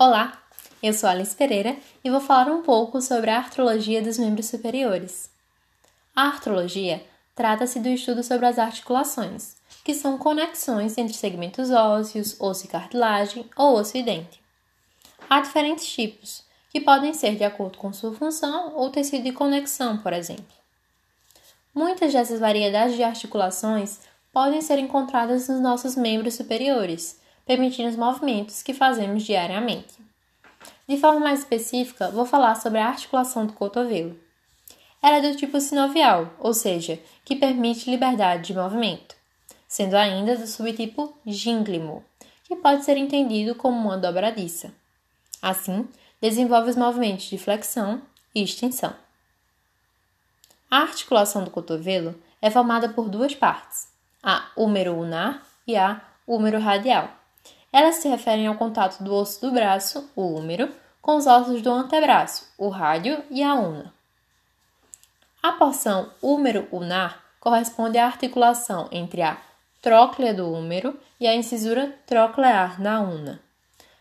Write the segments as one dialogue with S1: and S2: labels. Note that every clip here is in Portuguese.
S1: Olá, eu sou Alice Pereira e vou falar um pouco sobre a artrologia dos membros superiores. A artrologia trata-se do estudo sobre as articulações, que são conexões entre segmentos ósseos, osso e cartilagem ou osso e dente. Há diferentes tipos, que podem ser de acordo com sua função ou tecido de conexão, por exemplo. Muitas dessas variedades de articulações podem ser encontradas nos nossos membros superiores, permitindo os movimentos que fazemos diariamente. De forma mais específica, vou falar sobre a articulação do cotovelo. Ela é do tipo sinovial, ou seja, que permite liberdade de movimento, sendo ainda do subtipo gínglimo, que pode ser entendido como uma dobradiça. Assim, desenvolve os movimentos de flexão e extensão. A articulação do cotovelo é formada por duas partes, a húmero ulnar e a húmero radial. Elas se referem ao contato do osso do braço, o húmero, com os ossos do antebraço, o rádio e a una. A porção húmero-ulnar corresponde à articulação entre a tróclea do húmero e a incisura troclear na una.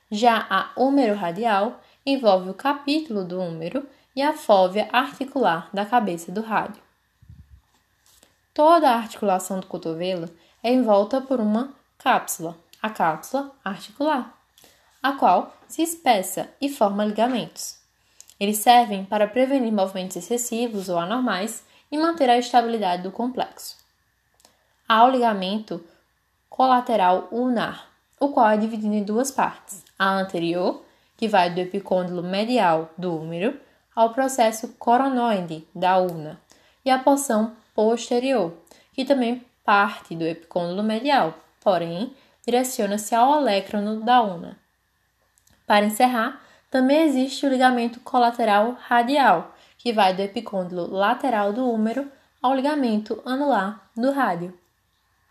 S1: Já a húmero-radial envolve o capítulo do húmero e a fóvea articular da cabeça do rádio. Toda a articulação do cotovelo é envolta por uma cápsula, a cápsula articular, a qual se espessa e forma ligamentos. Eles servem para prevenir movimentos excessivos ou anormais e manter a estabilidade do complexo. Há o ligamento colateral ulnar, o qual é dividido em duas partes: a anterior, que vai do epicôndilo medial do úmero ao processo coronoide da ulna, e a porção posterior, que também parte do epicôndilo medial, porém direciona-se ao olecrono da una. Para encerrar, também existe o ligamento colateral radial, que vai do epicôndilo lateral do úmero ao ligamento anular do rádio.